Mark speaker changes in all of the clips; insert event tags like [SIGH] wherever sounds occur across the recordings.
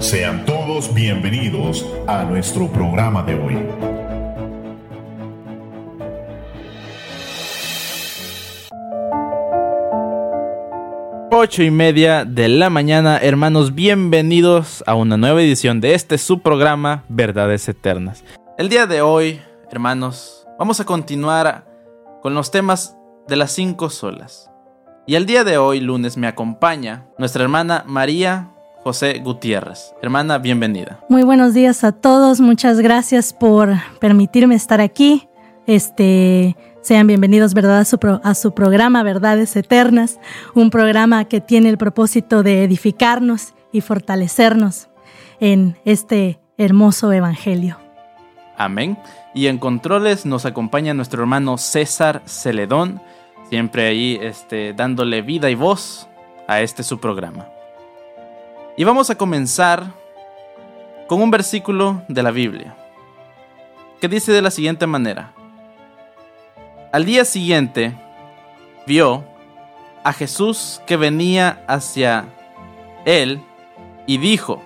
Speaker 1: Sean todos bienvenidos a nuestro programa de hoy.
Speaker 2: Ocho y media de la mañana, hermanos, bienvenidos a una nueva edición de este subprograma Verdades Eternas. El día de hoy, hermanos, vamos a continuar con los temas de las cinco solas. Y el día de hoy, lunes, me acompaña nuestra hermana María José Gutiérrez. Hermana, bienvenida.
Speaker 3: Muy buenos días a todos, muchas gracias por permitirme estar aquí. Este, sean bienvenidos, ¿verdad? A su, a su programa Verdades Eternas, un programa que tiene el propósito de edificarnos y fortalecernos en este hermoso evangelio.
Speaker 2: Amén. Y en controles nos acompaña nuestro hermano César Celedón, siempre ahí este, dándole vida y voz a este su programa. Y vamos a comenzar con un versículo de la Biblia, que dice de la siguiente manera. Al día siguiente vio a Jesús que venía hacia él y dijo,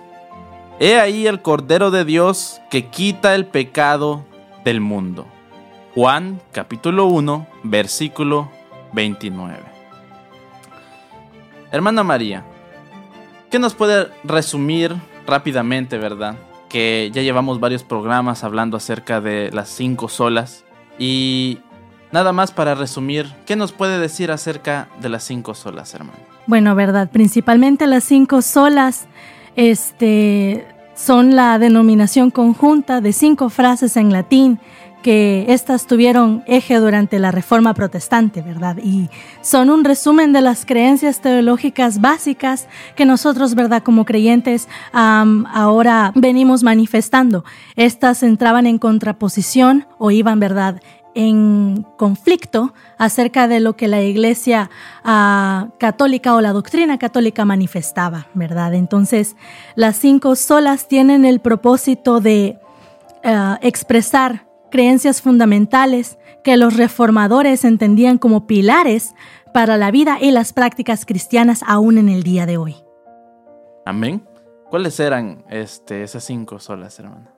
Speaker 2: He ahí el Cordero de Dios que quita el pecado del mundo. Juan capítulo 1 versículo 29. Hermana María, ¿Qué nos puede resumir rápidamente, verdad? Que ya llevamos varios programas hablando acerca de las cinco solas. Y nada más para resumir, ¿qué nos puede decir acerca de las cinco solas, hermano?
Speaker 3: Bueno, verdad, principalmente las cinco solas, este, son la denominación conjunta de cinco frases en latín que estas tuvieron eje durante la Reforma Protestante, ¿verdad? Y son un resumen de las creencias teológicas básicas que nosotros, ¿verdad? Como creyentes ahora venimos manifestando. Estas entraban en contraposición o iban, ¿verdad? en conflicto acerca de lo que la iglesia ah, católica o la doctrina católica manifestaba, ¿verdad? Entonces, las cinco solas tienen el propósito de ah, expresar creencias fundamentales que los reformadores entendían como pilares para la vida y las prácticas cristianas aún en el día de hoy.
Speaker 2: Amén. ¿Cuáles eran este, esas cinco solas, hermana?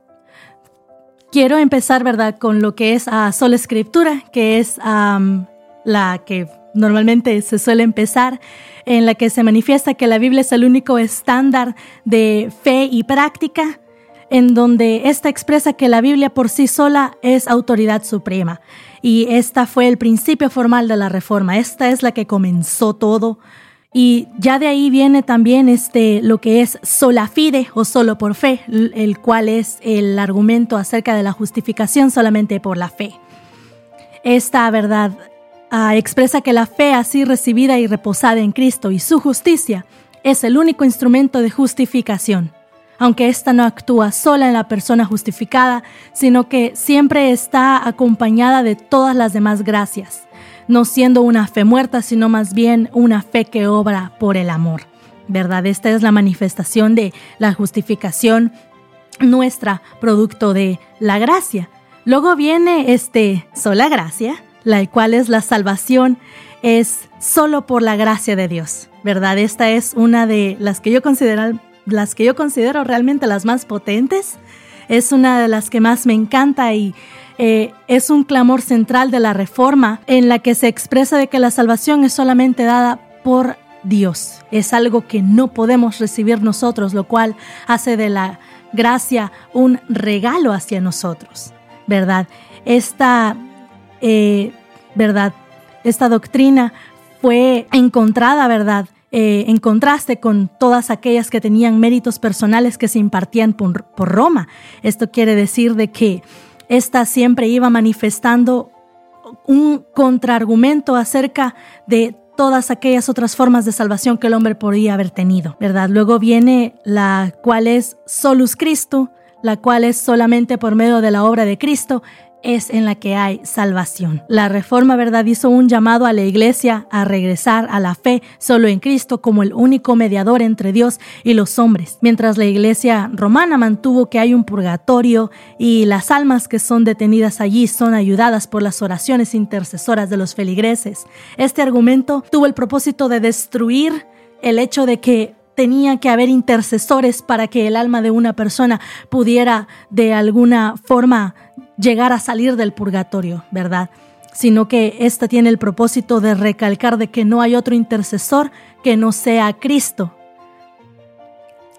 Speaker 3: Quiero empezar, ¿verdad?, con lo que es a sola escritura, que es la que normalmente se suele empezar, en la que se manifiesta que la Biblia es el único estándar de fe y práctica en donde esta expresa que la Biblia por sí sola es autoridad suprema. Y esta fue el principio formal de la reforma. Esta es la que comenzó todo. Y ya de ahí viene también este, lo que es sola fide o solo por fe, el cual es el argumento acerca de la justificación solamente por la fe. Esta verdad ah, expresa que la fe así recibida y reposada en Cristo y su justicia es el único instrumento de justificación aunque ésta no actúa sola en la persona justificada, sino que siempre está acompañada de todas las demás gracias, no siendo una fe muerta, sino más bien una fe que obra por el amor. ¿Verdad? Esta es la manifestación de la justificación nuestra, producto de la gracia. Luego viene este sola gracia, la cual es la salvación, es solo por la gracia de Dios, ¿verdad? Esta es una de las que yo considero las que yo considero realmente las más potentes. Es una de las que más me encanta y eh, es un clamor central de la reforma en la que se expresa de que la salvación es solamente dada por Dios. Es algo que no podemos recibir nosotros, lo cual hace de la gracia un regalo hacia nosotros, ¿verdad? Esta, eh, ¿verdad? Esta doctrina fue encontrada, ¿verdad? Eh, en contraste con todas aquellas que tenían méritos personales que se impartían por, Roma. Esto quiere decir de que ésta siempre iba manifestando un contraargumento acerca de todas aquellas otras formas de salvación que el hombre podía haber tenido, ¿verdad? Luego viene la cual es solus Christo, la cual es solamente por medio de la obra de Cristo, es en la que hay salvación. La reforma, ¿verdad?, hizo un llamado a la iglesia a regresar a la fe solo en Cristo como el único mediador entre Dios y los hombres, mientras la iglesia romana mantuvo que hay un purgatorio y las almas que son detenidas allí son ayudadas por las oraciones intercesoras de los feligreses. Este argumento tuvo el propósito de destruir el hecho de que tenía que haber intercesores para que el alma de una persona pudiera de alguna forma llegar a salir del purgatorio, ¿verdad? Sino que esta tiene el propósito de recalcar de que no hay otro intercesor que no sea Cristo.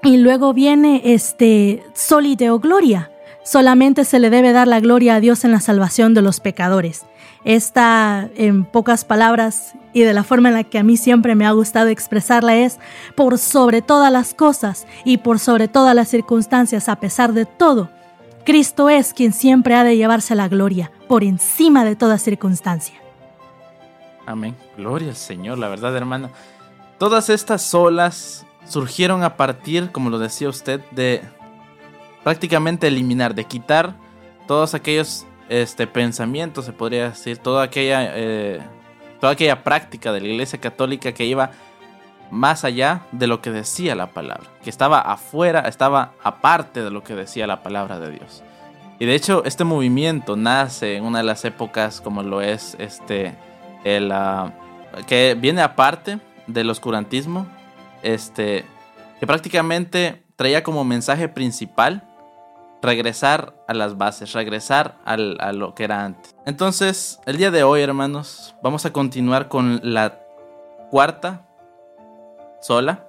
Speaker 3: Y luego viene este solideo gloria. Solamente se le debe dar la gloria a Dios en la salvación de los pecadores. Esta, en pocas palabras y de la forma en la que a mí siempre me ha gustado expresarla, es por sobre todas las cosas y por sobre todas las circunstancias, a pesar de todo, Cristo es quien siempre ha de llevarse la gloria, por encima de toda circunstancia.
Speaker 2: Amén. Gloria al Señor, la verdad, hermana. Todas estas olas surgieron a partir, como lo decía usted, de prácticamente eliminar, de quitar todos aquellos este pensamiento, se podría decir, toda aquella, eh, toda aquella práctica de la Iglesia Católica que iba más allá de lo que decía la palabra, que estaba afuera, estaba aparte de lo que decía la palabra de Dios. Y de hecho, este movimiento nace en una de las épocas como lo es este, el, ah, que viene aparte del oscurantismo, este, que prácticamente traía como mensaje principal regresar a las bases, regresar a lo que era antes. Entonces, el día de hoy, hermanos, vamos a continuar con la cuarta sola,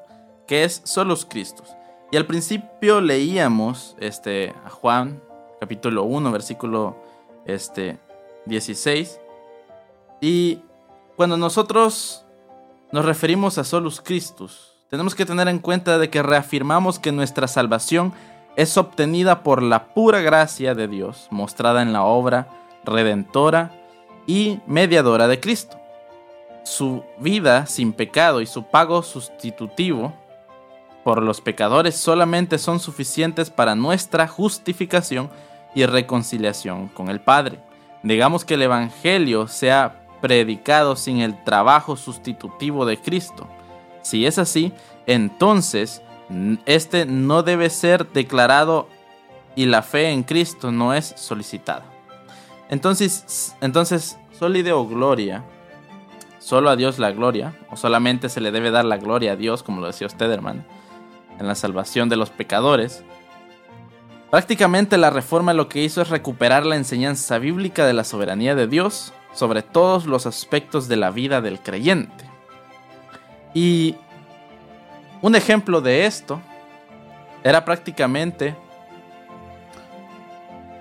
Speaker 2: que es solos Cristos. Y al principio leíamos este, a Juan, capítulo 1, versículo este, 16. Y cuando nosotros nos referimos a solos Cristos, tenemos que tener en cuenta de que reafirmamos que nuestra salvación es obtenida por la pura gracia de Dios mostrada en la obra redentora y mediadora de Cristo. Su vida sin pecado y su pago sustitutivo por los pecadores solamente son suficientes para nuestra justificación y reconciliación con el Padre. Digamos que el Evangelio sea predicado sin el trabajo sustitutivo de Cristo. Si es así, entonces este no debe ser declarado y la fe en Cristo no es solicitada. Entonces, entonces, o gloria, solo a Dios la gloria, o solamente se le debe dar la gloria a Dios, como lo decía usted, hermano, en la salvación de los pecadores. Prácticamente la reforma lo que hizo es recuperar la enseñanza bíblica de la soberanía de Dios sobre todos los aspectos de la vida del creyente. Y un ejemplo de esto era prácticamente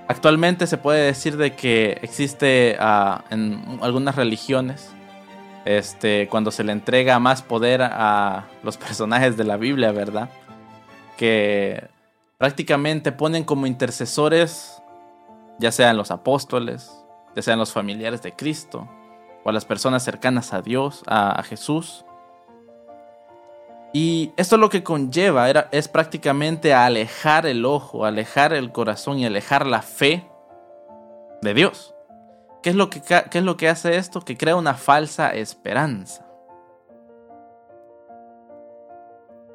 Speaker 2: Actualmente se puede decir de que existe ah, en algunas religiones, este, cuando se le entrega más poder a los personajes de la Biblia, ¿verdad? Que prácticamente ponen como intercesores, ya sean los apóstoles, ya sean los familiares de Cristo, o a las personas cercanas a Dios, a Jesús, y esto lo que conlleva es prácticamente alejar el ojo, alejar el corazón y alejar la fe de Dios. ¿Qué es lo que, qué es lo que hace esto? Que crea una falsa esperanza.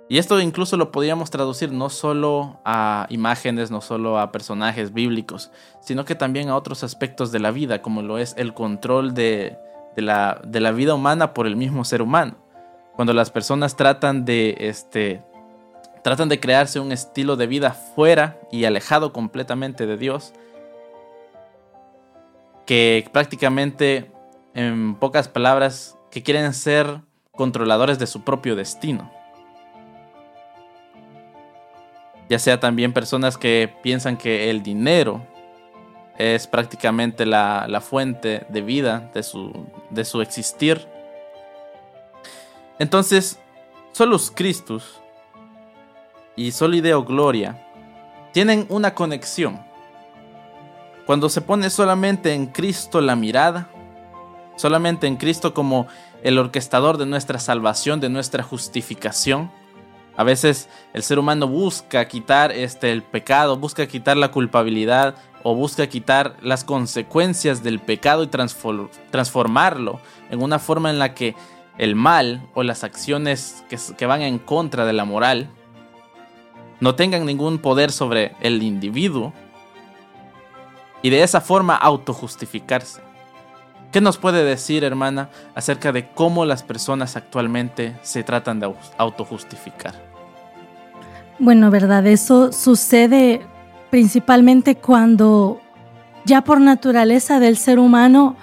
Speaker 2: Y esto incluso lo podríamos traducir no solo a imágenes, no solo a personajes bíblicos, sino que también a otros aspectos de la vida, como lo es el control de, la, de la vida humana por el mismo ser humano cuando las personas tratan de este tratan de crearse un estilo de vida fuera y alejado completamente de Dios que prácticamente en pocas palabras que quieren ser controladores de su propio destino. Ya sea también personas que piensan que el dinero es prácticamente la, la fuente de vida de su, de su existir entonces, Solus Christus y Solideo Gloria tienen una conexión. Cuando se pone solamente en Cristo la mirada, solamente en Cristo como el orquestador de nuestra salvación, de nuestra justificación, a veces el ser humano busca quitar este, el pecado, busca quitar la culpabilidad o busca quitar las consecuencias del pecado y transformarlo en una forma en la que el mal o las acciones que, van en contra de la moral no tengan ningún poder sobre el individuo y de esa forma autojustificarse. ¿Qué nos puede decir, hermana, acerca de cómo las personas actualmente se tratan de autojustificar?
Speaker 3: Bueno, verdad, eso sucede principalmente cuando ya por naturaleza del ser humano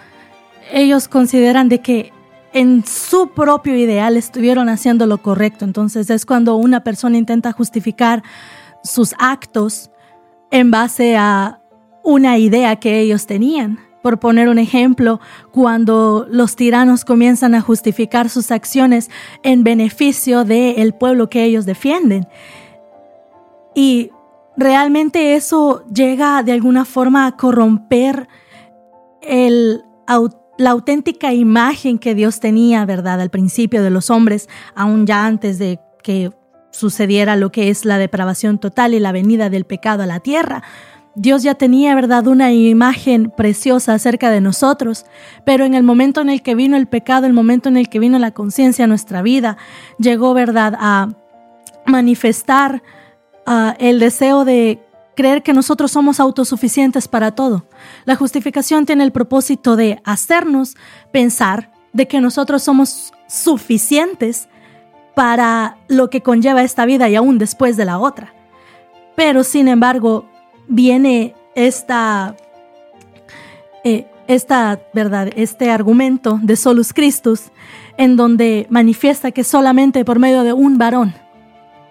Speaker 3: ellos consideran de que en su propio ideal estuvieron haciendo lo correcto. Entonces es cuando una persona intenta justificar sus actos en base a una idea que ellos tenían. Por poner un ejemplo, cuando los tiranos comienzan a justificar sus acciones en beneficio del pueblo que ellos defienden. Y realmente eso llega de alguna forma a corromper el, la auténtica imagen que Dios tenía, ¿verdad? Al principio de los hombres, aún ya antes de que sucediera lo que es la depravación total y la venida del pecado a la tierra. Dios ya tenía, ¿verdad?, una imagen preciosa acerca de nosotros, pero en el momento en el que vino el pecado, el momento en el que vino la conciencia a nuestra vida, llegó, ¿verdad?, a manifestar ah, el deseo de creer que nosotros somos autosuficientes para todo. La justificación tiene el propósito de hacernos pensar de que nosotros somos suficientes para lo que conlleva esta vida y aún después de la otra. Pero sin embargo, viene esta, eh, esta verdad, este argumento de Solus Christus, en donde manifiesta que solamente por medio de un varón,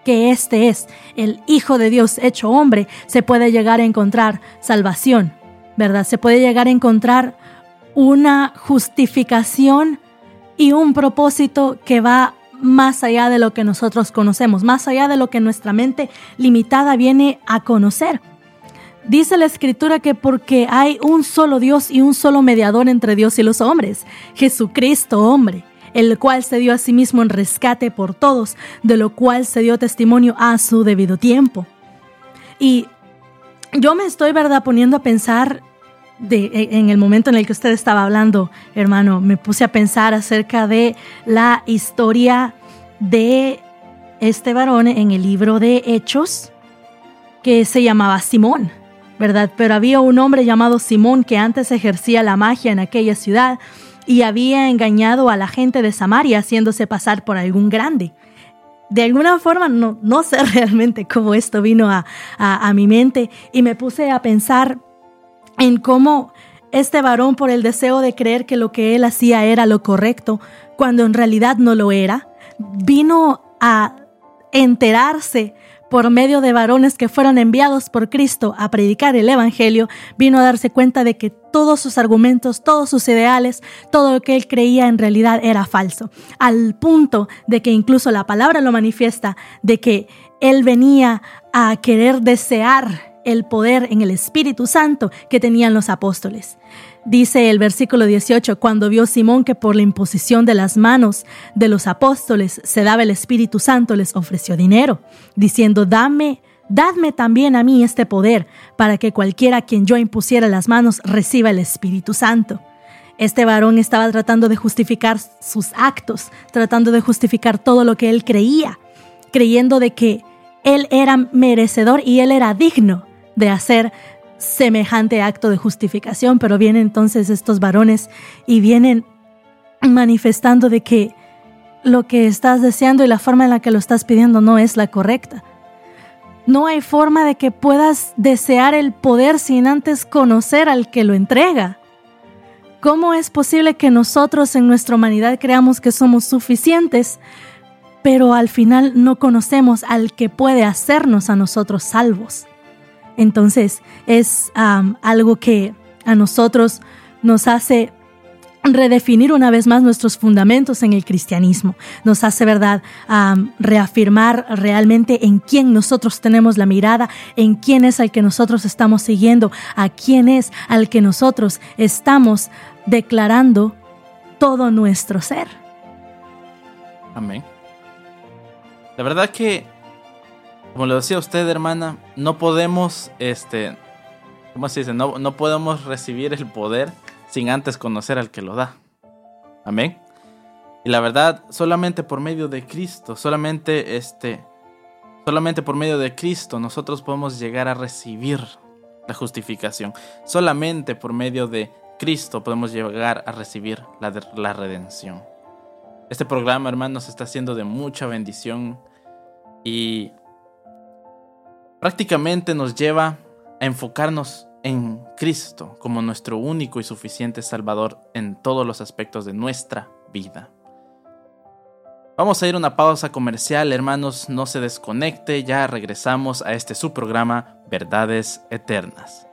Speaker 3: que este es el Hijo de Dios hecho hombre, se puede llegar a encontrar salvación, ¿verdad? Se puede llegar a encontrar una justificación y un propósito que va más allá de lo que nosotros conocemos, más allá de lo que nuestra mente limitada viene a conocer. Dice la escritura que porque hay un solo Dios y un solo mediador entre Dios y los hombres, Jesucristo hombre, el cual se dio a sí mismo en rescate por todos, de lo cual se dio testimonio a su debido tiempo. Y yo me estoy, ¿verdad?, poniendo a pensar de, en el momento en el que usted estaba hablando, hermano, me puse a pensar acerca de la historia de este varón en el libro de Hechos que se llamaba Simón. ¿verdad? Pero había un hombre llamado Simón que antes ejercía la magia en aquella ciudad y había engañado a la gente de Samaria haciéndose pasar por algún grande. De alguna forma, no, no sé [LAUGHS] realmente cómo esto vino a, a mi mente y me puse a pensar en cómo este varón, por el deseo de creer que lo que él hacía era lo correcto, cuando en realidad no lo era, vino a enterarse por medio de varones que fueron enviados por Cristo a predicar el Evangelio, vino a darse cuenta de que todos sus argumentos, todos sus ideales, todo lo que él creía en realidad era falso, al punto de que incluso la palabra lo manifiesta, de que él venía a querer desear el poder en el Espíritu Santo que tenían los apóstoles. Dice el versículo 18, cuando vio Simón que por la imposición de las manos de los apóstoles se daba el Espíritu Santo, les ofreció dinero, diciendo, dame, dadme también a mí este poder, para que cualquiera a quien yo impusiera las manos reciba el Espíritu Santo. Este varón estaba tratando de justificar sus actos, tratando de justificar todo lo que él creía, creyendo de que él era merecedor y él era digno de hacer semejante acto de justificación, pero vienen entonces estos varones y vienen manifestando de que lo que estás deseando y la forma en la que lo estás pidiendo no es la correcta. No hay forma de que puedas desear el poder sin antes conocer al que lo entrega. ¿Cómo es posible que nosotros en nuestra humanidad creamos que somos suficientes, pero al final no conocemos al que puede hacernos a nosotros salvos? Entonces es algo que a nosotros nos hace redefinir una vez más nuestros fundamentos en el cristianismo. Nos hace, ¿verdad?, reafirmar realmente en quién nosotros tenemos la mirada, en quién es al que nosotros estamos siguiendo, a quién es al que nosotros estamos declarando todo nuestro ser.
Speaker 2: Amén. La verdad que como lo decía usted, hermana, no podemos, este, ¿cómo se dice? No, no podemos recibir el poder sin antes conocer al que lo da. Amén. Y la verdad, solamente por medio de Cristo, solamente este, solamente por medio de Cristo nosotros podemos llegar a recibir la justificación. Solamente por medio de Cristo podemos llegar a recibir la, la redención. Este programa, hermanos, está siendo de mucha bendición y
Speaker 4: prácticamente nos lleva a enfocarnos en Cristo como nuestro único y suficiente Salvador en todos los aspectos de nuestra vida. Vamos a ir a una pausa comercial, hermanos, no se desconecte, ya regresamos a este su programa Verdades Eternas.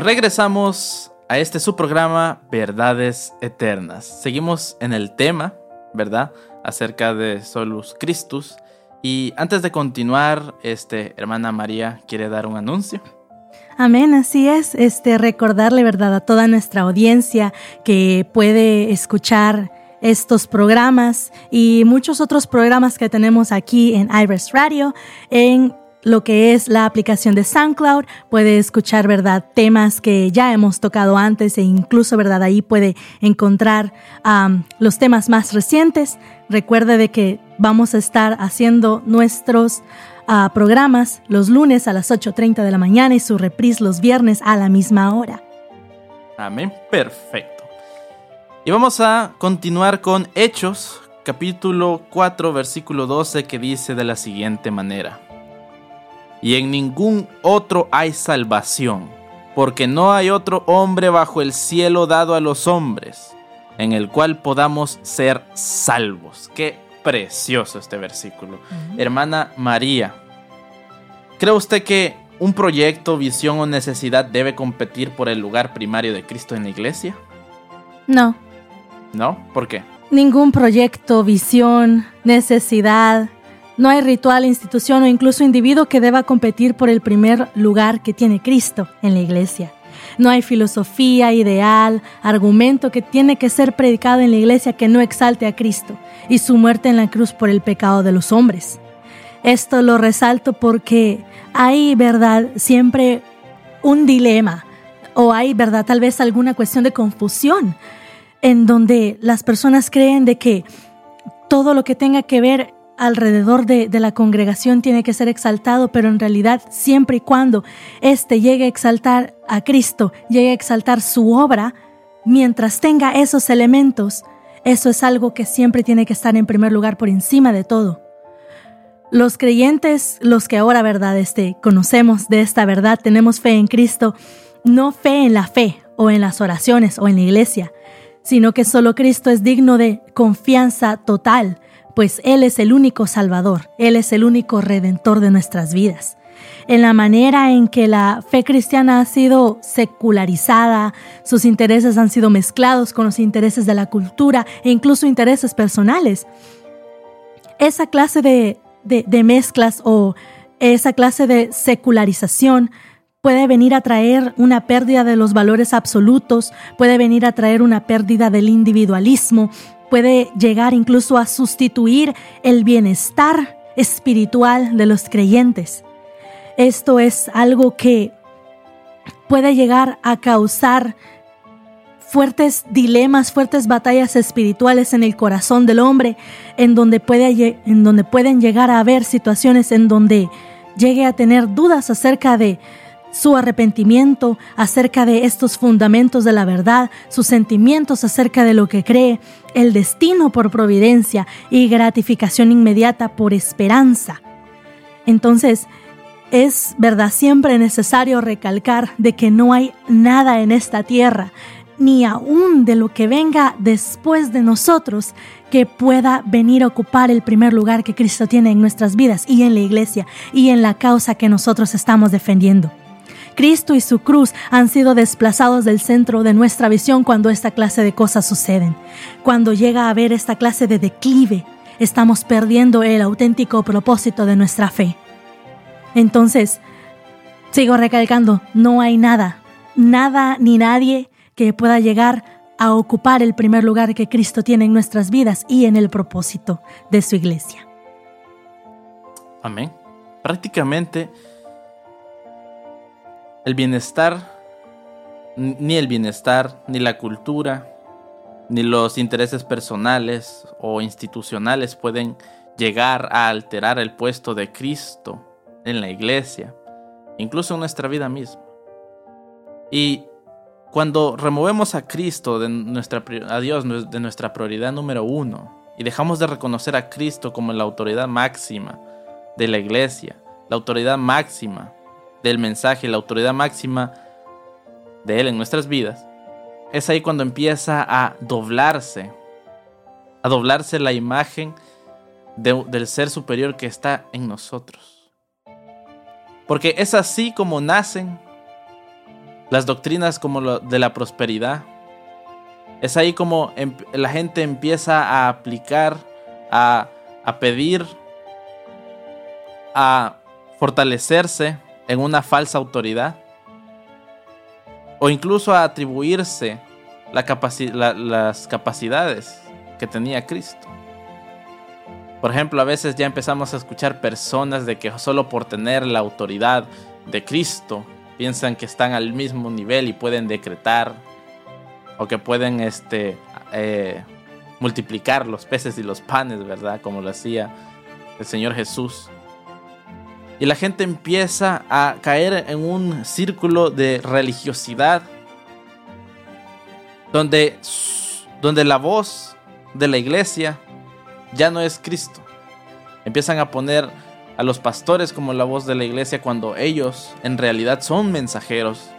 Speaker 4: Regresamos a este su programa Verdades Eternas. Seguimos en el tema, ¿verdad? Acerca de Solus Christus. Y antes de continuar, este, hermana María quiere dar un anuncio.
Speaker 3: Amén, así es. Este, recordarle, ¿verdad?, a toda nuestra audiencia que puede escuchar estos programas y muchos otros programas que tenemos aquí en Iris Radio en lo que es la aplicación de SoundCloud, puede escuchar, ¿verdad?, temas que ya hemos tocado antes e incluso, ¿verdad?, ahí puede encontrar los temas más recientes. Recuerde de que vamos a estar haciendo nuestros ah, programas los lunes a las 8.30 de la mañana y su reprise los viernes a la misma hora.
Speaker 4: Amén, perfecto. Y vamos a continuar con Hechos, capítulo 4, versículo 12, que dice de la siguiente manera y en ningún otro hay salvación,
Speaker 2: porque no hay otro hombre bajo el cielo dado a los hombres, en el cual podamos ser salvos. Qué precioso este versículo. Hermana María, ¿cree usted que un proyecto, visión o necesidad debe competir por el lugar primario de Cristo en la iglesia?
Speaker 3: No.
Speaker 2: ¿No? ¿Por qué?
Speaker 3: Ningún proyecto, visión, necesidad, no hay ritual, institución o incluso individuo que deba competir por el primer lugar que tiene Cristo en la iglesia. No hay filosofía, ideal, argumento que tiene que ser predicado en la iglesia que no exalte a Cristo y su muerte en la cruz por el pecado de los hombres. Esto lo resalto porque hay, ¿verdad?, siempre un dilema o hay, ¿verdad?, tal vez alguna cuestión de confusión en donde las personas creen de que todo lo que tenga que ver alrededor de, la congregación tiene que ser exaltado, pero en realidad siempre y cuando éste llegue a exaltar a Cristo, llegue a exaltar su obra, mientras tenga esos elementos, eso es algo que siempre tiene que estar en primer lugar por encima de todo. Los creyentes, los que ahora, verdad, este, conocemos de esta verdad, tenemos fe en Cristo, no fe en la fe o en las oraciones o en la iglesia, sino que solo Cristo es digno de confianza total, pues Él es el único Salvador, Él es el único Redentor de nuestras vidas. En la manera en que la fe cristiana ha sido secularizada, sus intereses han sido mezclados con los intereses de la cultura e incluso intereses personales. Esa clase de, de mezclas o esa clase de secularización puede venir a traer una pérdida de los valores absolutos, puede venir a traer una pérdida del individualismo, puede llegar incluso a sustituir el bienestar espiritual de los creyentes. Esto es algo que puede llegar a causar fuertes dilemas, fuertes batallas espirituales en el corazón del hombre, en donde, puede, en donde pueden llegar a haber situaciones en donde llegue a tener dudas acerca de su arrepentimiento acerca de estos fundamentos de la verdad, sus sentimientos acerca de lo que cree, el destino por providencia y gratificación inmediata por esperanza. Entonces, es verdad siempre necesario recalcar de que no hay nada en esta tierra, ni aún de lo que venga después de nosotros, que pueda venir a ocupar el primer lugar que Cristo tiene en nuestras vidas y en la iglesia y en la causa que nosotros estamos defendiendo. Cristo y su cruz han sido desplazados del centro de nuestra visión cuando esta clase de cosas suceden. Cuando llega a haber esta clase de declive, estamos perdiendo el auténtico propósito de nuestra fe. Entonces, sigo recalcando, no hay nada, nada ni nadie que pueda llegar a ocupar el primer lugar que Cristo tiene en nuestras vidas y en el propósito de su iglesia.
Speaker 2: Amén. Prácticamente el bienestar, ni el bienestar, ni la cultura, ni los intereses personales o institucionales pueden llegar a alterar el puesto de Cristo en la iglesia, incluso en nuestra vida misma. Y cuando removemos a Cristo de nuestra, a Dios de nuestra prioridad número uno y dejamos de reconocer a Cristo como la autoridad máxima de la iglesia, la autoridad máxima del mensaje, la autoridad máxima de Él en nuestras vidas, es ahí cuando empieza a doblarse, a doblarse la imagen del ser superior que está en nosotros. Porque es así como nacen las doctrinas como de la prosperidad. Es ahí como em, la gente empieza a aplicar, a, a pedir, a fortalecerse en una falsa autoridad o incluso a atribuirse las capacidades que tenía Cristo. Por ejemplo, a veces ya empezamos a escuchar personas de que solo por tener la autoridad de Cristo piensan que están al mismo nivel y pueden decretar o que pueden este, eh, multiplicar los peces y los panes, ¿verdad? Como lo hacía el Señor Jesús. Y la gente empieza a caer en un círculo de religiosidad donde, donde la voz de la iglesia ya no es Cristo. Empiezan a poner a los pastores como la voz de la iglesia cuando ellos en realidad son mensajeros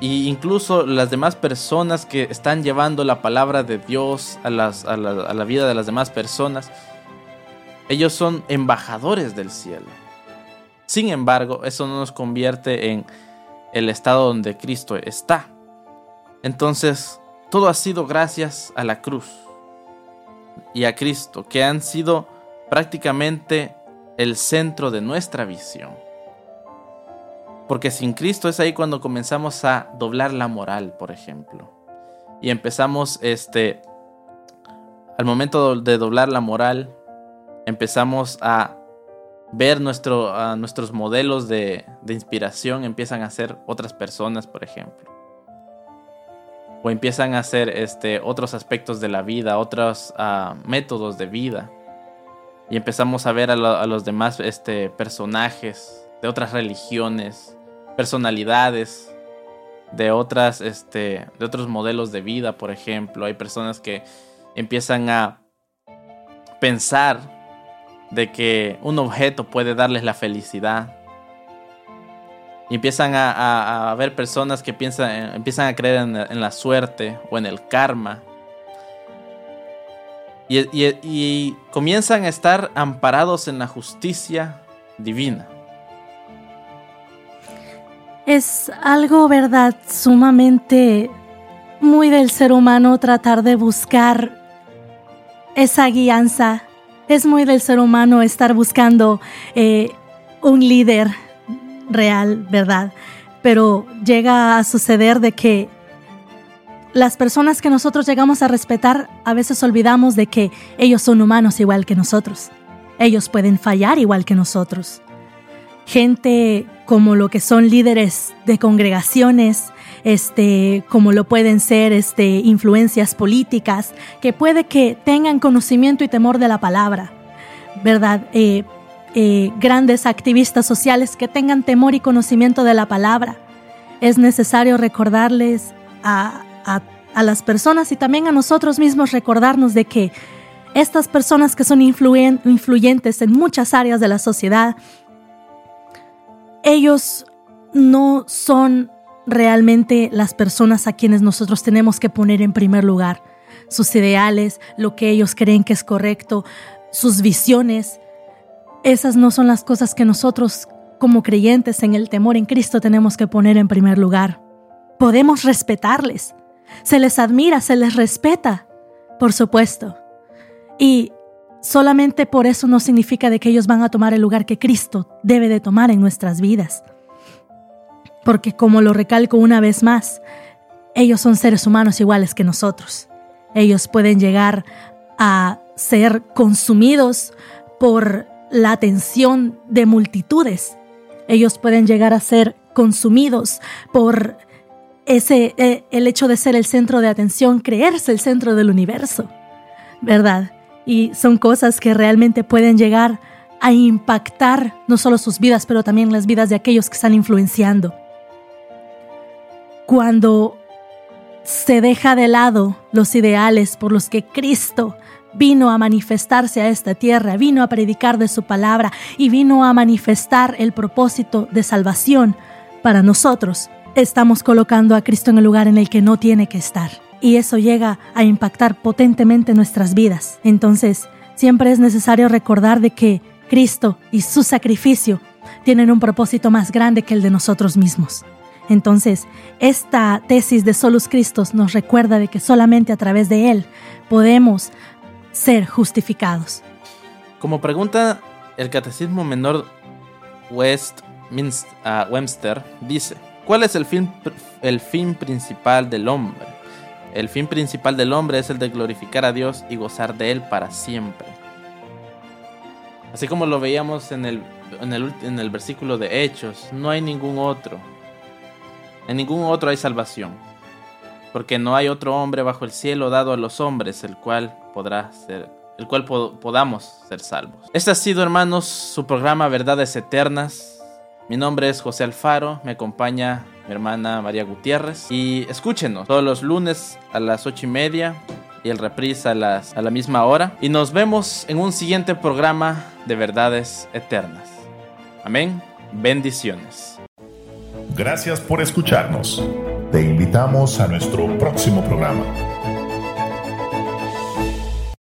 Speaker 2: Y incluso las demás personas que están llevando la palabra de Dios a, a, la, a la vida de las demás personas, ellos son embajadores del cielo. Sin embargo, eso no nos convierte en el estado donde Cristo está. Entonces, todo ha sido gracias a la cruz y a Cristo, que han sido prácticamente el centro de nuestra visión. Porque sin Cristo es ahí cuando comenzamos a doblar la moral, por ejemplo. Y empezamos, este, al momento de doblar la moral, empezamos a ver nuestro, nuestros modelos de, inspiración, empiezan a ser otras personas, por ejemplo. O empiezan a ser este, otros aspectos de la vida, otros uh, métodos de vida. Y empezamos a ver a, a los demás este, personajes de otras religiones, personalidades de otras este de otros modelos de vida, por ejemplo, hay personas que empiezan a pensar de que un objeto puede darles la felicidad. Y empiezan a, a, ver personas que piensan, empiezan a creer en, la suerte o en el karma. Y, y, y comienzan a estar amparados en la justicia divina
Speaker 3: es algo, verdad, sumamente muy del ser humano tratar de buscar esa guianza. Es muy del ser humano estar buscando eh, un líder real, ¿verdad? Pero llega a suceder de que las personas que nosotros llegamos a respetar a veces olvidamos de que ellos son humanos igual que nosotros. Ellos pueden fallar igual que nosotros gente como lo que son líderes de congregaciones, este, como lo pueden ser este, influencias políticas, que puede que tengan conocimiento y temor de la palabra, ¿verdad? Eh, eh, grandes activistas sociales que tengan temor y conocimiento de la palabra. Es necesario recordarles a, a, las personas y también a nosotros mismos recordarnos de que estas personas que son influen, influyentes en muchas áreas de la sociedad, ellos no son realmente las personas a quienes nosotros tenemos que poner en primer lugar. Sus ideales, lo que ellos creen que es correcto, sus visiones, esas no son las cosas que nosotros como creyentes en el temor en Cristo tenemos que poner en primer lugar. Podemos respetarles, se les admira, se les respeta, por supuesto. Y Solamente por eso no significa de que ellos van a tomar el lugar que Cristo debe de tomar en nuestras vidas. Porque como lo recalco una vez más, ellos son seres humanos iguales que nosotros. Ellos pueden llegar a ser consumidos por la atención de multitudes. Ellos pueden llegar a ser consumidos por ese eh, el hecho de ser el centro de atención, creerse el centro del universo. ¿Verdad? y son cosas que realmente pueden llegar a impactar no solo sus vidas, pero también las vidas de aquellos que están influenciando. Cuando se deja de lado los ideales por los que Cristo vino a manifestarse a esta tierra, vino a predicar de su palabra y vino a manifestar el propósito de salvación para nosotros, estamos colocando a Cristo en el lugar en el que no tiene que estar y eso llega a impactar potentemente nuestras vidas. Entonces, siempre es necesario recordar de que Cristo y su sacrificio tienen un propósito más grande que el de nosotros mismos. Entonces, esta tesis de Solus Christus nos recuerda de que solamente a través de Él podemos ser justificados.
Speaker 2: Como pregunta, el Catecismo Menor Westminster, uh, Webster dice, ¿cuál es el fin, el fin principal del hombre? El fin principal del hombre es el de glorificar a Dios y gozar de Él para siempre. Así como lo veíamos en el, en el, en el versículo de Hechos, no hay ningún otro. En ningún otro hay salvación. Porque no hay otro hombre bajo el cielo dado a los hombres el cual podrá ser, el cual podamos ser salvos. Este ha sido, hermanos, su programa Verdades Eternas. Mi nombre es José Alfaro, me acompaña mi hermana María Gutiérrez. Y escúchenos todos los lunes a las ocho y media y el reprise a, la misma hora. Y nos vemos en un siguiente programa de Verdades Eternas. Amén. Bendiciones.
Speaker 1: Gracias por escucharnos. Te invitamos a nuestro próximo programa.